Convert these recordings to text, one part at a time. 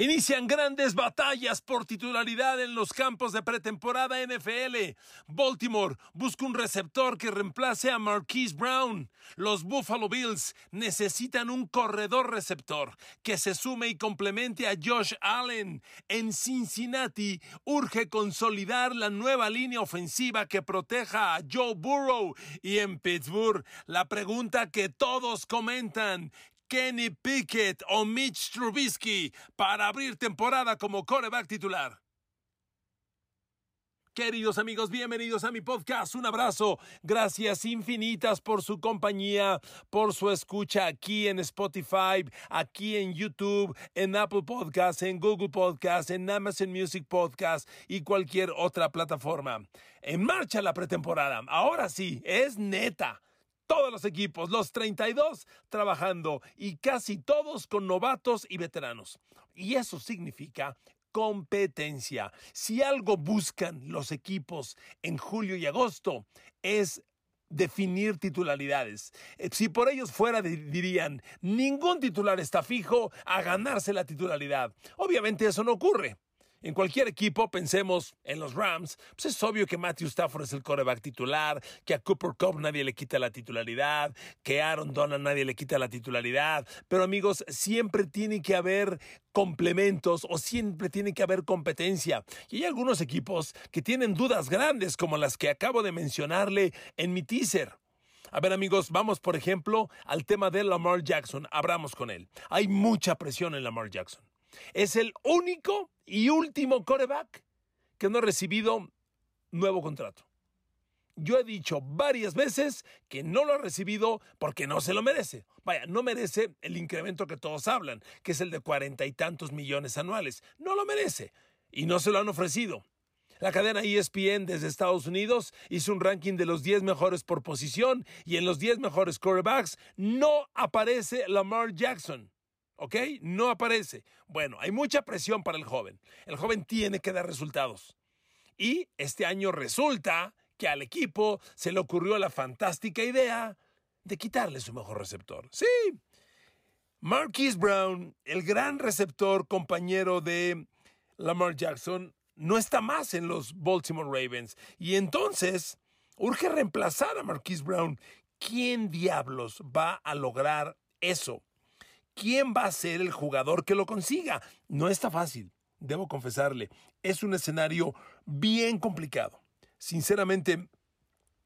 Inician grandes batallas por titularidad en los campos de pretemporada NFL. Baltimore busca un receptor que reemplace a Marquise Brown. Los Buffalo Bills necesitan un corredor receptor que se sume y complemente a Josh Allen. En Cincinnati urge consolidar la nueva línea ofensiva que proteja a Joe Burrow. Y en Pittsburgh, la pregunta que todos comentan, Kenny Pickett o Mitch Trubisky para abrir temporada como coreback titular. Queridos amigos, bienvenidos a mi podcast. Un abrazo. Gracias infinitas por su compañía, por su escucha aquí en Spotify, aquí en YouTube, en Apple Podcasts, en Google Podcasts, en Amazon Music Podcast y cualquier otra plataforma. En marcha la pretemporada. Ahora sí, es neta todos los equipos, los 32 trabajando y casi todos con novatos y veteranos. Y eso significa competencia. Si algo buscan los equipos en julio y agosto es definir titularidades. Eh, si por ellos fuera, dirían, ningún titular está fijo a ganarse la titularidad. Obviamente eso no ocurre. En cualquier equipo, pensemos en los Rams, pues es obvio que Matthew Stafford es el coreback titular, que a Cooper Cup nadie le quita la titularidad, que a Aaron Donald nadie le quita la titularidad. Pero amigos, siempre tiene que haber complementos o siempre tiene que haber competencia. Y hay algunos equipos que tienen dudas grandes como las que acabo de mencionarle en mi teaser. A ver amigos, vamos por ejemplo al tema de Lamar Jackson. Abramos con él. Hay mucha presión en Lamar Jackson. Es el único y último coreback que no ha recibido nuevo contrato. Yo he dicho varias veces que no lo ha recibido porque no se lo merece. Vaya, no merece el incremento que todos hablan, que es el de cuarenta y tantos millones anuales. No lo merece y no se lo han ofrecido. La cadena ESPN desde Estados Unidos hizo un ranking de los 10 mejores por posición y en los 10 mejores quarterbacks no aparece Lamar Jackson. ¿Ok? No aparece. Bueno, hay mucha presión para el joven. El joven tiene que dar resultados. Y este año resulta que al equipo se le ocurrió la fantástica idea de quitarle su mejor receptor. Sí. Marquise Brown, el gran receptor compañero de Lamar Jackson, no está más en los Baltimore Ravens. Y entonces urge reemplazar a Marquise Brown. ¿Quién diablos va a lograr eso? ¿Quién va a ser el jugador que lo consiga? No está fácil, debo confesarle. Es un escenario bien complicado. Sinceramente,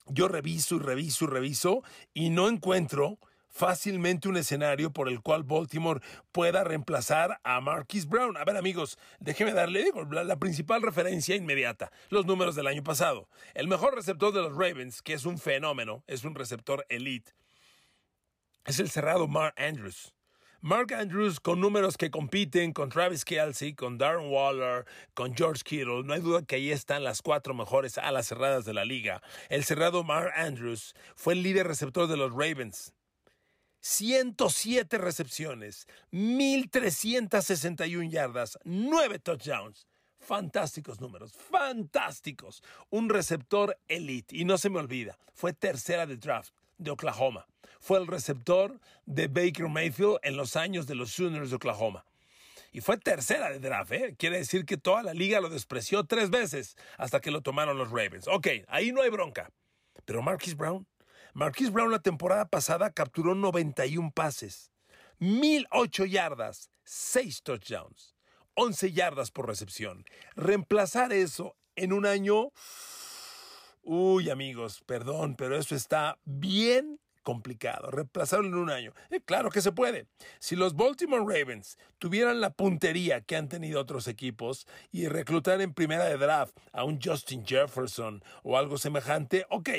yo reviso y reviso y reviso y no encuentro fácilmente un escenario por el cual Baltimore pueda reemplazar a Marquis Brown. A ver amigos, déjeme darle digo, la, la, principal referencia inmediata, los números del año pasado. El mejor receptor de los Ravens, que es un fenómeno, es un receptor elite, es el cerrado Mark Andrews. Mark Andrews con números que compiten con Travis Kelsey, con Darren Waller, con George Kittle. No hay duda que ahí están las cuatro mejores alas cerradas de la liga. El cerrado Mark Andrews fue el líder receptor de los Ravens. 107 recepciones, 1361 yardas, 9 touchdowns. Fantásticos números, fantásticos. Un receptor elite. Y no se me olvida, fue tercera de draft de Oklahoma. Fue el receptor de Baker Mayfield en los años de los Sooners de Oklahoma. Y fue tercera de draft, ¿eh? Quiere decir que toda la liga lo despreció tres veces hasta que lo tomaron los Ravens. Ok, ahí no hay bronca. Pero Marquis Brown, Marquis Brown la temporada pasada capturó 91 pases, 1008 yardas, 6 touchdowns, 11 yardas por recepción. Reemplazar eso en un año Uy, amigos, perdón, pero eso está bien complicado. Reemplazarlo en un año. Eh, claro que se puede. Si los Baltimore Ravens tuvieran la puntería que han tenido otros equipos y reclutar en primera de draft a un Justin Jefferson o algo semejante, ok.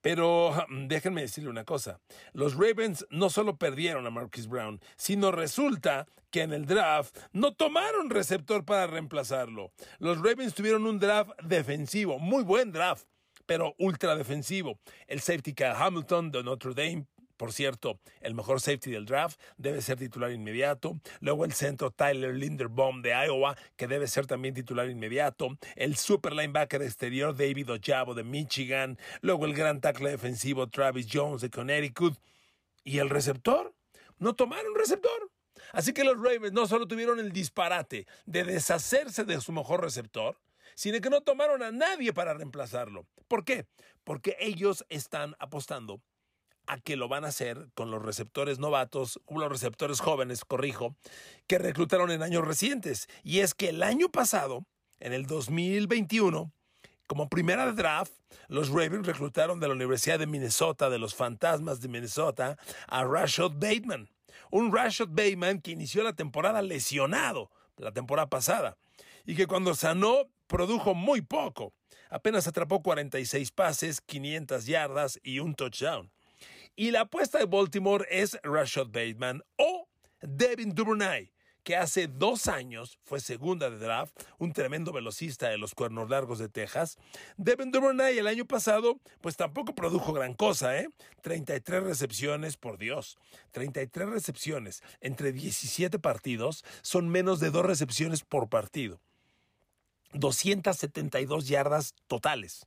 Pero mm, déjenme decirle una cosa. Los Ravens no solo perdieron a Marcus Brown, sino resulta que en el draft no tomaron receptor para reemplazarlo. Los Ravens tuvieron un draft defensivo, muy buen draft pero ultra defensivo. El safety Kyle Hamilton de Notre Dame, por cierto, el mejor safety del draft, debe ser titular inmediato. Luego el centro Tyler Linderbaum de Iowa, que debe ser también titular inmediato. El super linebacker exterior David Ojabo de Michigan. Luego el gran tackle defensivo Travis Jones de Connecticut. ¿Y el receptor? No tomaron receptor. Así que los Ravens no solo tuvieron el disparate de deshacerse de su mejor receptor, sino que no tomaron a nadie para reemplazarlo. ¿Por qué? Porque ellos están apostando a que lo van a hacer con los receptores novatos, los receptores jóvenes, corrijo, que reclutaron en años recientes. Y es que el año pasado, en el 2021, como primera draft, los Ravens reclutaron de la Universidad de Minnesota, de los Fantasmas de Minnesota, a Rashad Bateman. Un Rashad Bateman que inició la temporada lesionado la temporada pasada y que cuando sanó produjo muy poco. Apenas atrapó 46 pases, 500 yardas y un touchdown. Y la apuesta de Baltimore es Rashad Bateman o Devin Duvernay, que hace dos años fue segunda de draft, un tremendo velocista de los Cuernos Largos de Texas. Devin Duvernay el año pasado, pues tampoco produjo gran cosa, ¿eh? 33 recepciones, por Dios, 33 recepciones entre 17 partidos son menos de dos recepciones por partido. 272 yardas totales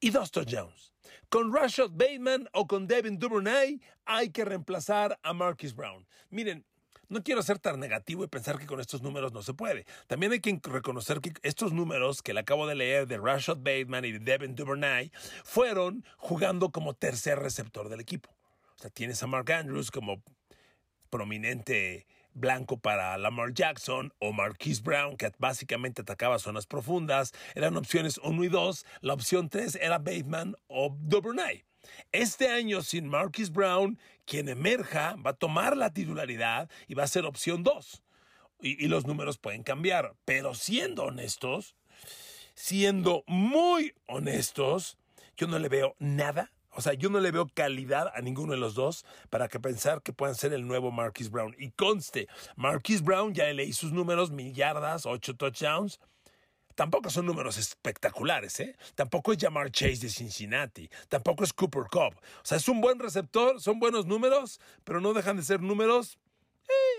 y dos touchdowns. Con Rashad Bateman o con Devin Duvernay hay que reemplazar a Marcus Brown. Miren, no quiero ser tan negativo y pensar que con estos números no se puede. También hay que reconocer que estos números que le acabo de leer de Rashad Bateman y de Devin Duvernay fueron jugando como tercer receptor del equipo. O sea, tienes a Mark Andrews como prominente blanco para Lamar Jackson o Marquise Brown, que básicamente atacaba zonas profundas. Eran opciones 1 y 2. La opción 3 era Bateman o Duvernay. Este año sin Marquise Brown, quien emerja va a tomar la titularidad y va a ser opción 2. Y, y los números pueden cambiar. Pero siendo honestos, siendo muy honestos, yo no le veo nada o sea, yo no le veo calidad a ninguno de los dos para que pensar que puedan ser el nuevo Marquis Brown. Y conste, Marquis Brown ya leí sus números, mil yardas, ocho touchdowns. Tampoco son números espectaculares, ¿eh? Tampoco es Jamar Chase de Cincinnati. Tampoco es Cooper Cup. O sea, es un buen receptor, son buenos números, pero no dejan de ser números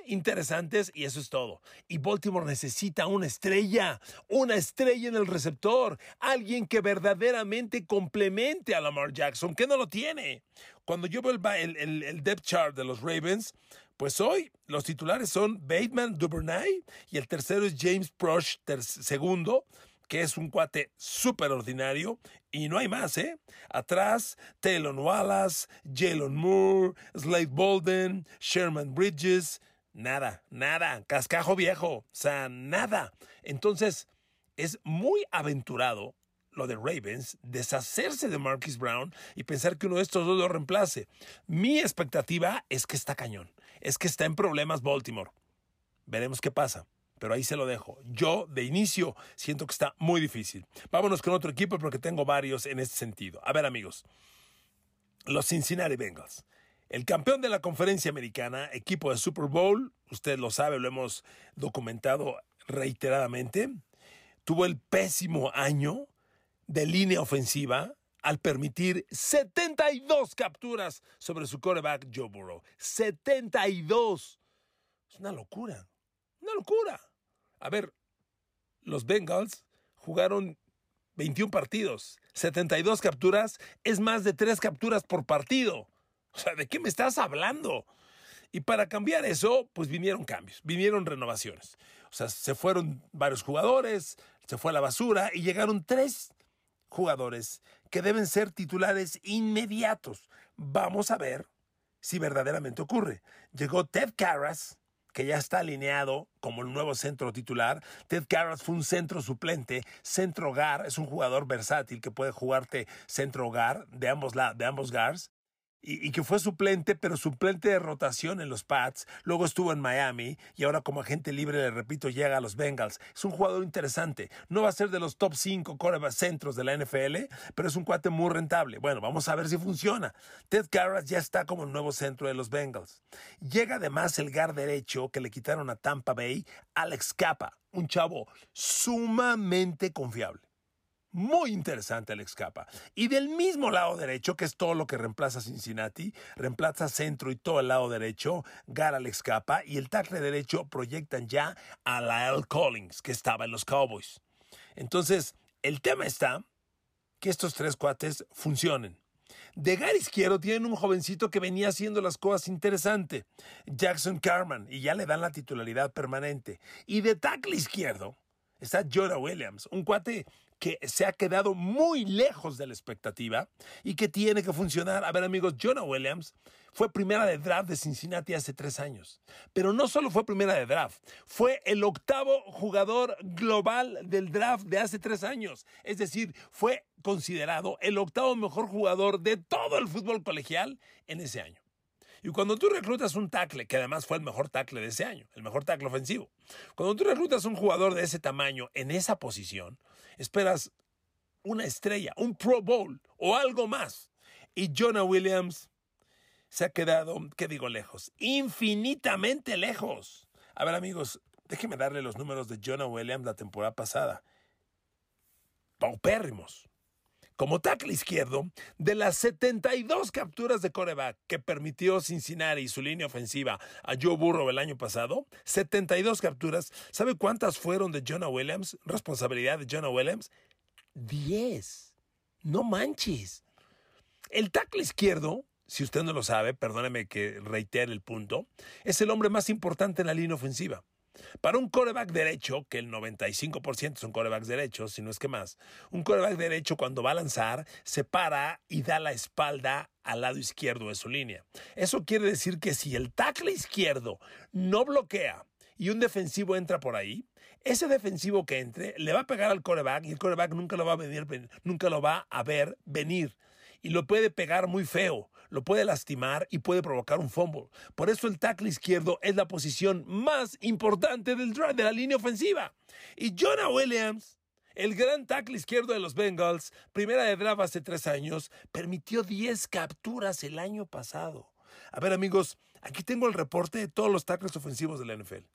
interesantes y eso es todo. Y Baltimore necesita una estrella, una estrella en el receptor, alguien que verdaderamente complemente a Lamar Jackson, que no lo tiene. Cuando yo veo el, el, depth chart de los Ravens, pues hoy los titulares son Bateman Duvernay y el tercero es James Prosh, segundo que es un cuate súper ordinario y no hay más, ¿eh? Atrás, Taylor Wallace, Jalen Moore, Slade Bolden, Sherman Bridges, nada, nada, cascajo viejo, o sea, nada. Entonces, es muy aventurado lo de Ravens, deshacerse de Marquis Brown y pensar que uno de estos dos lo reemplace. Mi expectativa es que está cañón, es que está en problemas Baltimore. Veremos qué pasa pero ahí se lo dejo. Yo, de inicio, siento que está muy difícil. Vámonos con otro equipo porque tengo varios en este sentido. A ver, amigos, los Cincinnati Bengals. El campeón de la conferencia americana, equipo de Super Bowl, usted lo sabe, lo hemos documentado reiteradamente, tuvo el pésimo año de línea ofensiva al permitir 72 capturas sobre su quarterback Joe Burrow. 72. Es una locura. Una locura. A ver, los Bengals jugaron 21 partidos, 72 capturas, es más de 3 capturas por partido. O sea, ¿de qué me estás hablando? Y para cambiar eso, pues vinieron cambios, vinieron renovaciones. O sea, se fueron varios jugadores, se fue a la basura y llegaron tres jugadores que deben ser titulares inmediatos. Vamos a ver si verdaderamente ocurre. Llegó Ted Carras, que ya está alineado como el nuevo centro titular. Ted Carras fue un centro suplente, centro hogar, es un jugador versátil que puede jugarte centro hogar de ambos, de ambos guards y, que fue suplente, pero suplente de rotación en los Pats. Luego estuvo en Miami y ahora como agente libre, le repito, llega a los Bengals. Es un jugador interesante. No va a ser de los top 5 centros de la NFL, pero es un cuate muy rentable. Bueno, vamos a ver si funciona. Ted Carras ya está como el nuevo centro de los Bengals. Llega además el guard derecho que le quitaron a Tampa Bay, Alex Capa, un chavo sumamente confiable. Muy interesante Alex Capa. Y del mismo lado derecho, que es todo lo que reemplaza Cincinnati, reemplaza centro y todo el lado derecho, Gar Alex Capa y el tackle derecho proyectan ya a Lyle Collins, que estaba en los Cowboys. Entonces, el tema está que estos tres cuates funcionen. De gar izquierdo tienen un jovencito que venía haciendo las cosas interesante, Jackson Carman, y ya le dan la titularidad permanente. Y de tackle izquierdo está Jonah Williams, un cuate que se ha quedado muy lejos de la expectativa y que tiene que funcionar. A ver amigos, Jonah Williams fue primera de draft de Cincinnati hace tres años. Pero no solo fue primera de draft, fue el octavo jugador global del draft de hace tres años. Es decir, fue considerado el octavo mejor jugador de todo el fútbol colegial en ese año. Y cuando tú reclutas un tackle, que además fue el mejor tackle de ese año, el mejor tackle ofensivo, cuando tú reclutas un jugador de ese tamaño en esa posición, esperas una estrella, un Pro Bowl o algo más. Y Jonah Williams se ha quedado, ¿qué digo lejos? Infinitamente lejos. A ver amigos, déjenme darle los números de Jonah Williams la temporada pasada. Paupérrimos como tackle izquierdo, de las 72 capturas de coreback que permitió Cincinnati y su línea ofensiva a Joe Burrow el año pasado, 72 capturas, ¿sabe cuántas fueron de Jonah Williams? Responsabilidad de Jonah Williams, 10. No manches. El tackle izquierdo, si usted no lo sabe, perdóneme que reitere el punto, es el hombre más importante en la línea ofensiva. Para un coreback derecho, que el 95% son corebacks derechos, si no es que más, un coreback derecho cuando va a lanzar se para y da la espalda al lado izquierdo de su línea. Eso quiere decir que si el tackle izquierdo no bloquea y un defensivo entra por ahí, ese defensivo que entre le va a pegar al coreback y el coreback nunca lo va a venir, nunca lo va a ver venir y lo puede pegar muy feo, lo puede lastimar y puede provocar un fumble. Por eso el tackle izquierdo es la posición más importante del drive de la línea ofensiva. Y Jonah Williams, el gran tackle izquierdo de los Bengals, primera de draft hace tres años, permitió 10 capturas el año pasado. A ver amigos, aquí tengo el reporte de todos los tackles ofensivos de la NFL.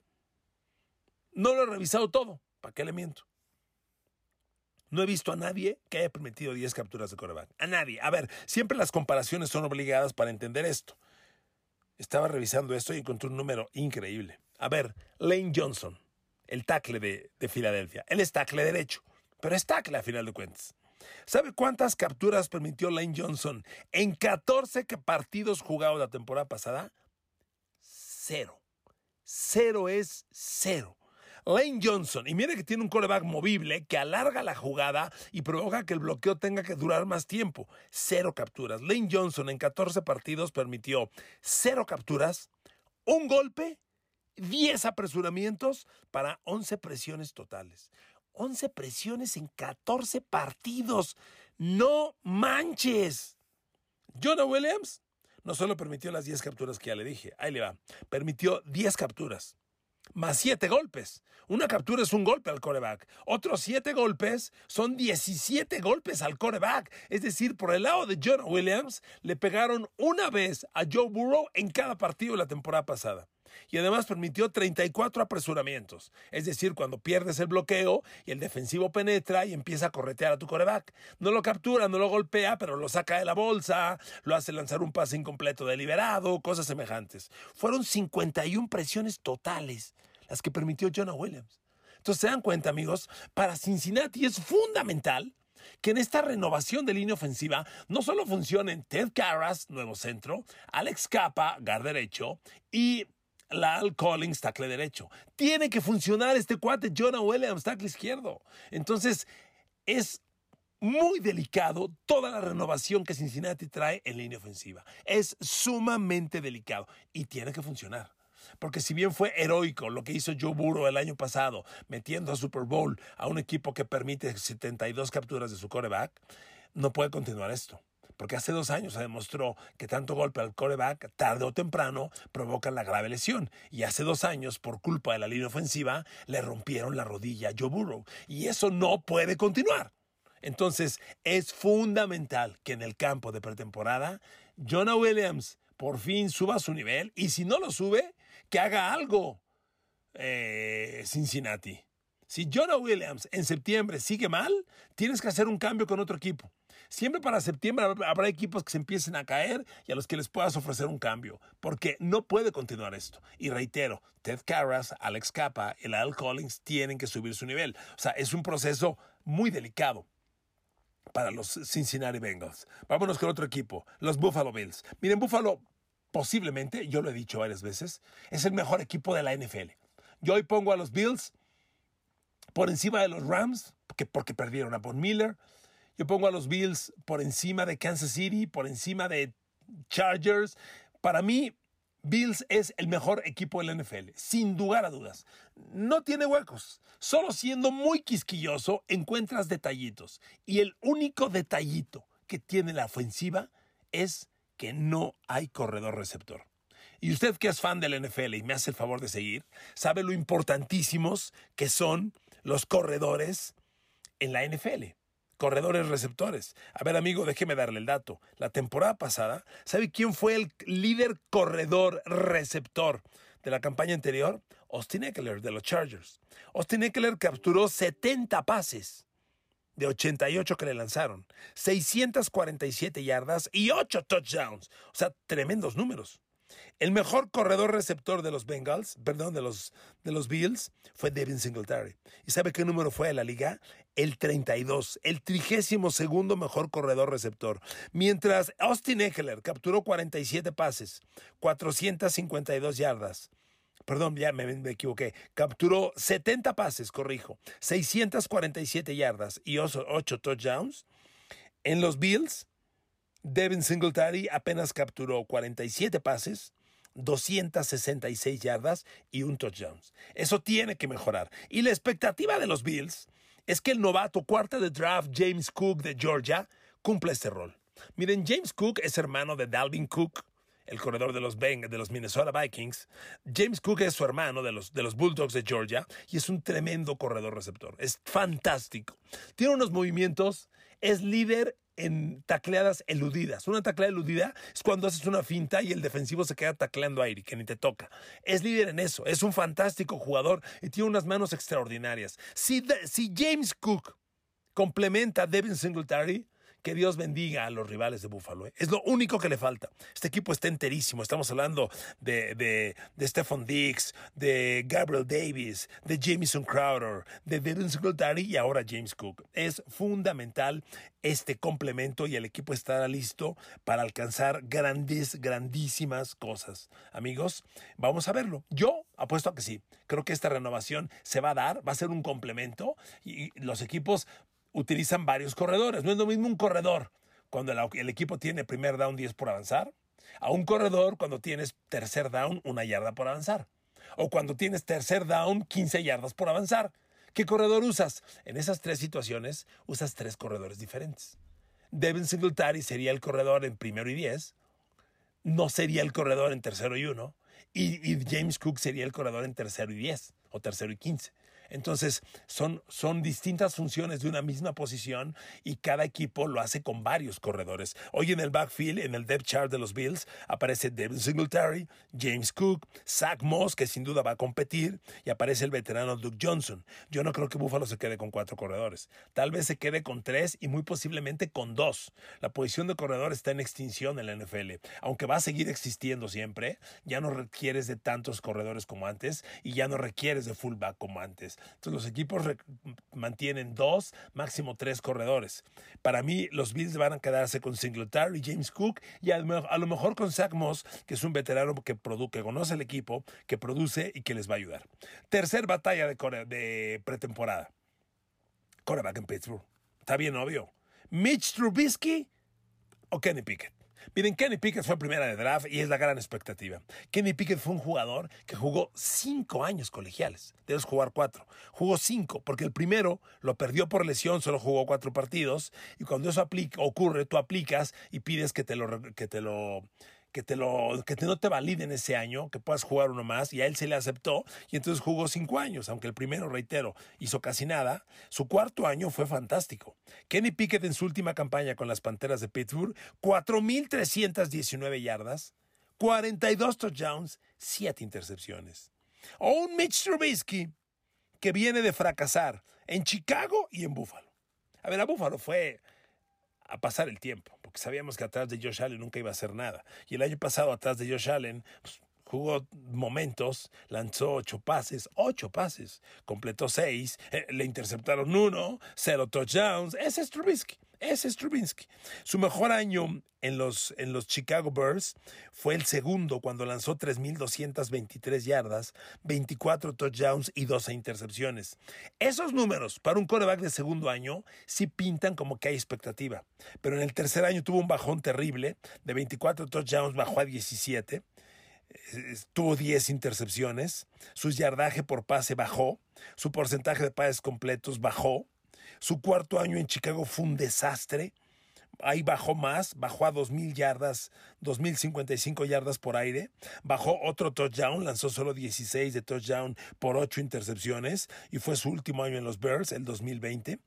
No lo he revisado todo, ¿para qué le miento? No he visto a nadie que haya permitido 10 capturas de coreback. A nadie. A ver, siempre las comparaciones son obligadas para entender esto. Estaba revisando esto y encontré un número increíble. A ver, Lane Johnson, el tackle de, de Filadelfia. Él es tackle derecho, pero es tackle a final de cuentas. ¿Sabe cuántas capturas permitió Lane Johnson en 14 partidos jugados la temporada pasada? Cero. Cero es cero. Lane Johnson, y mire que tiene un coreback movible que alarga la jugada y provoca que el bloqueo tenga que durar más tiempo. Cero capturas. Lane Johnson en 14 partidos permitió cero capturas, un golpe, 10 apresuramientos para 11 presiones totales. 11 presiones en 14 partidos. No manches. Jonah Williams no solo permitió las 10 capturas que ya le dije, ahí le va, permitió 10 capturas más siete golpes. Una captura es un golpe al coreback. Otros siete golpes son 17 golpes al coreback. Es decir, por el lado de John Williams, le pegaron una vez a Joe Burrow en cada partido de la temporada pasada y además permitió 34 apresuramientos. Es decir, cuando pierdes el bloqueo y el defensivo penetra y empieza a corretear a tu coreback. No lo captura, no lo golpea, pero lo saca de la bolsa, lo hace lanzar un pase incompleto deliberado, cosas semejantes. Fueron 51 presiones totales las que permitió Jonah Williams. Entonces se dan cuenta, amigos, para Cincinnati es fundamental que en esta renovación de línea ofensiva no solo funcionen Ted Carras, nuevo centro, Alex Capa, gar derecho, y Lal Collins, tackle derecho. Tiene que funcionar este cuate Jonah Williams, tackle izquierdo. Entonces, es muy delicado toda la renovación que Cincinnati trae en línea ofensiva. Es sumamente delicado y tiene que funcionar. Porque si bien fue heroico lo que hizo Joe Burrow el año pasado, metiendo a Super Bowl a un equipo que permite 72 capturas de su coreback, no puede continuar esto porque hace dos años se demostró que tanto golpe al coreback, tarde o temprano, provoca la grave lesión. Y hace dos años, por culpa de la línea ofensiva, le rompieron la rodilla a Joe Burrow. Y eso no puede continuar. Entonces, es fundamental que en el campo de pretemporada, Jonah Williams por fin suba su nivel y si no lo sube, que haga algo eh, Cincinnati. Si Jonah Williams en septiembre sigue mal, tienes que hacer un cambio con otro equipo. Siempre para septiembre habrá equipos que se empiecen a caer y a los que les puedas ofrecer un cambio, porque no puede continuar esto. Y reitero, Ted Carras, Alex Capa y Al Collins tienen que subir su nivel. O sea, es un proceso muy delicado. para los Cincinnati Bengals. Vámonos con otro equipo, los Buffalo Bills. Miren, Buffalo posiblemente, yo lo he dicho varias veces, es el mejor equipo de la NFL. Yo hoy pongo a los Bills por encima de los Rams, porque, porque perdieron a Von Miller. Yo pongo a los Bills por encima de Kansas City, por encima de Chargers. Para mí, Bills es el mejor equipo de la NFL, sin lugar a dudas. No tiene huecos. Solo siendo muy quisquilloso encuentras detallitos. Y el único detallito que tiene la ofensiva es que no hay corredor receptor. Y usted que es fan del NFL y me hace el favor de seguir, sabe lo importantísimos que son los corredores en la NFL corredores receptores. A ver, amigo, déjeme darle el dato. La temporada pasada, ¿sabe quién fue el líder corredor receptor de la campaña anterior? Austin Eckler de los Chargers. Austin Eckler capturó 70 pases de 88 que le lanzaron, 647 yardas y 8 touchdowns. O sea, tremendos números. El mejor corredor receptor de los Bengals, perdón, de los, de los Bills, fue Devin Singletary. ¿Y sabe qué número fue de la liga? El 32, el trigésimo segundo mejor corredor receptor. Mientras Austin Eckler capturó 47 pases, 452 yardas. Perdón, ya me, me equivoqué. Capturó 70 pases, corrijo, 647 yardas y 8 touchdowns. En los Bills, Devin Singletary apenas capturó 47 pases, 266 yardas y un touchdown. Eso tiene que mejorar. Y la expectativa de los Bills es que el novato cuarta de draft James Cook de Georgia cumpla este rol. Miren, James Cook es hermano de Dalvin Cook, el corredor de los, de los Minnesota Vikings. James Cook es su hermano de los, de los Bulldogs de Georgia y es un tremendo corredor receptor. Es fantástico. Tiene unos movimientos, es líder en tacleadas eludidas. Una tacleada eludida es cuando haces una finta y el defensivo se queda tacleando aire, que ni te toca. Es líder en eso, es un fantástico jugador y tiene unas manos extraordinarias. Si, si James Cook complementa a Devin Singletary, que Dios bendiga a los rivales de Buffalo. ¿eh? Es lo único que le falta. Este equipo está enterísimo. Estamos hablando de, de, de Stephon Diggs, de Gabriel Davis, de Jameson Crowder, de Devin Singletary y ahora James Cook. Es fundamental este complemento y el equipo estará listo para alcanzar grandes, grandísimas cosas. Amigos, vamos a verlo. Yo apuesto a que sí. Creo que esta renovación se va a dar, va a ser un complemento y los equipos utilizan varios corredores. No es lo mismo un corredor cuando el, equipo tiene primer down 10 por avanzar, a un corredor cuando tienes tercer down una yarda por avanzar, o cuando tienes tercer down 15 yardas por avanzar. ¿Qué corredor usas? En esas tres situaciones usas tres corredores diferentes. Devin Singletary sería el corredor en primero y 10, no sería el corredor en tercero y uno, y, y James Cook sería el corredor en tercero y 10 o tercero y 15. Entonces, son, son distintas funciones de una misma posición y cada equipo lo hace con varios corredores. Hoy en el backfield, en el depth chart de los Bills, aparece Devin Singletary, James Cook, Zach Moss, que sin duda va a competir, y aparece el veterano Duke Johnson. Yo no creo que Buffalo se quede con cuatro corredores. Tal vez se quede con tres y muy posiblemente con dos. La posición de corredor está en extinción en la NFL. Aunque va a seguir existiendo siempre, ya no requieres de tantos corredores como antes y ya no requieres de fullback como antes. Entonces los equipos mantienen dos, máximo tres corredores. Para mí los Bills van a quedarse con Singletary, James Cook y a, lo mejor con Zach Moss, que es un veterano que, conoce el equipo, que produce y que les va a ayudar. Tercer batalla de, de pretemporada. Coreback en Pittsburgh. Está bien obvio. Mitch Trubisky o Kenny Pickett. Miren, Kenny Pickett fue primera de draft y es la gran expectativa. Kenny Pickett fue un jugador que jugó cinco años colegiales. Debes jugar cuatro. Jugó cinco, porque el primero lo perdió por lesión, solo jugó cuatro partidos. Y cuando eso ocurre, tú aplicas y pides que te lo, que te lo que te lo que no te validen ese año, que puedas jugar uno más y a él se le aceptó y entonces jugó cinco años, aunque el primero, reitero, hizo casi nada, su cuarto año fue fantástico. Kenny Pickett en su última campaña con las Panteras de Pittsburgh, 4.319 yardas, 42 touchdowns, 7 intercepciones. O un Mitch Trubisky que viene de fracasar en Chicago y en Buffalo. A ver, a Buffalo fue a pasar el tiempo, sabíamos que atrás de Josh Allen nunca iba a hacer nada. Y el año pasado atrás de Josh Allen pues, jugó momentos, lanzó ocho pases, ocho pases, completó seis, eh, le interceptaron uno, cero touchdowns. Ese es Trubisky. Ese es Trubinsky. Su mejor año en los, en los Chicago Bears fue el segundo cuando lanzó 3.223 yardas, 24 touchdowns y 12 intercepciones. Esos números para un coreback de segundo año sí pintan como que hay expectativa. Pero en el tercer año tuvo un bajón terrible. De 24 touchdowns bajó a 17 tuvo 10 intercepciones, su yardaje por pase bajó, su porcentaje de pases completos bajó, su cuarto año en Chicago fue un desastre. Ahí bajó más, bajó a 2.000 yardas, 2.055 yardas por aire. Bajó otro touchdown, lanzó solo 16 de touchdown por 8 intercepciones y fue su último año en los Bears, el 2020.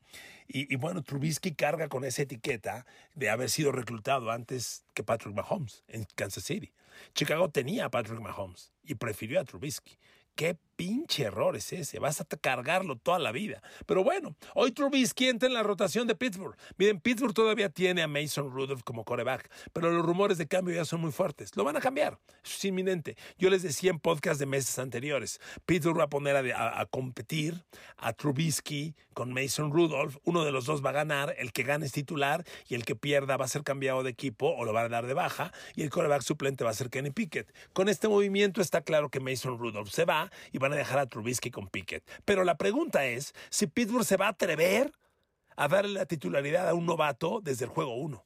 Y, y bueno, Trubisky carga con esa etiqueta de haber sido reclutado antes que Patrick Mahomes en Kansas City. Chicago tenía a Patrick Mahomes y prefirió a Trubisky. ¿Qué pinche error es ese? Vas a cargarlo toda la vida. Pero bueno, hoy Trubisky entra en la rotación de Pittsburgh. Miren, Pittsburgh todavía tiene a Mason Rudolph como coreback, pero los rumores de cambio ya son muy fuertes. Lo van a cambiar. es inminente. Yo les decía en podcast de meses anteriores, Pittsburgh va a poner a, a competir a Trubisky con Mason Rudolph. Uno de los dos va a ganar. El que gane es titular y el que pierda va a ser cambiado de equipo o lo va a dar de baja. Y el coreback suplente va a ser Kenny Pickett. Con este movimiento está claro que Mason Rudolph se va y van a dejar a Trubisky con Pickett. Pero la pregunta es si Pittsburgh se va a atrever a darle la titularidad a un novato desde el juego 1.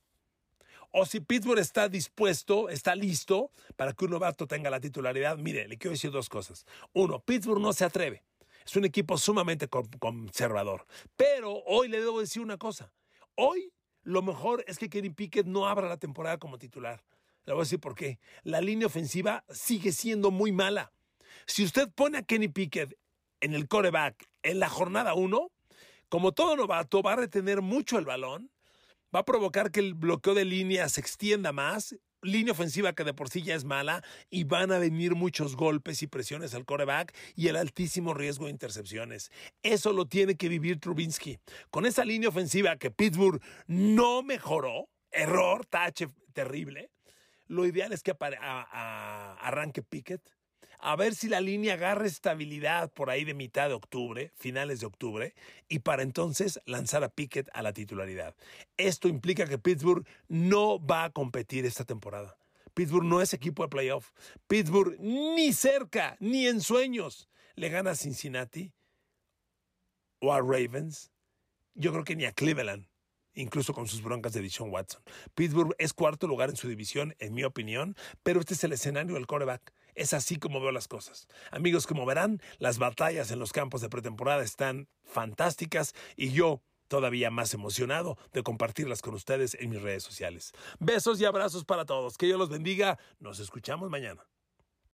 O si Pittsburgh está dispuesto, está listo para que un novato tenga la titularidad. Mire, le quiero decir dos cosas. Uno, Pittsburgh no se atreve. Es un equipo sumamente conservador. Pero hoy le debo decir una cosa. Hoy lo mejor es que Kenny Pickett no abra la temporada como titular. Le voy a decir por qué. La línea ofensiva sigue siendo muy mala. Si usted pone a Kenny Pickett en el coreback en la jornada 1, como todo novato, va a retener mucho el balón, va a provocar que el bloqueo de línea se extienda más, línea ofensiva que de por sí ya es mala, y van a venir muchos golpes y presiones al coreback y el altísimo riesgo de intercepciones. Eso lo tiene que vivir Trubinsky. Con esa línea ofensiva que Pittsburgh no mejoró, error, tache terrible, lo ideal es que arranque Pickett a ver si la línea agarra estabilidad por ahí de mitad de octubre, finales de octubre, y para entonces lanzar a Pickett a la titularidad. Esto implica que Pittsburgh no va a competir esta temporada. Pittsburgh no es equipo de playoff. Pittsburgh ni cerca, ni en sueños, le gana a Cincinnati o a Ravens. Yo creo que ni a Cleveland incluso con sus broncas de Dishon Watson. Pittsburgh es cuarto lugar en su división, en mi opinión, pero este es el escenario del coreback. Es así como veo las cosas. Amigos, como verán, las batallas en los campos de pretemporada están fantásticas y yo todavía más emocionado de compartirlas con ustedes en mis redes sociales. Besos y abrazos para todos. Que Dios los bendiga. Nos escuchamos mañana.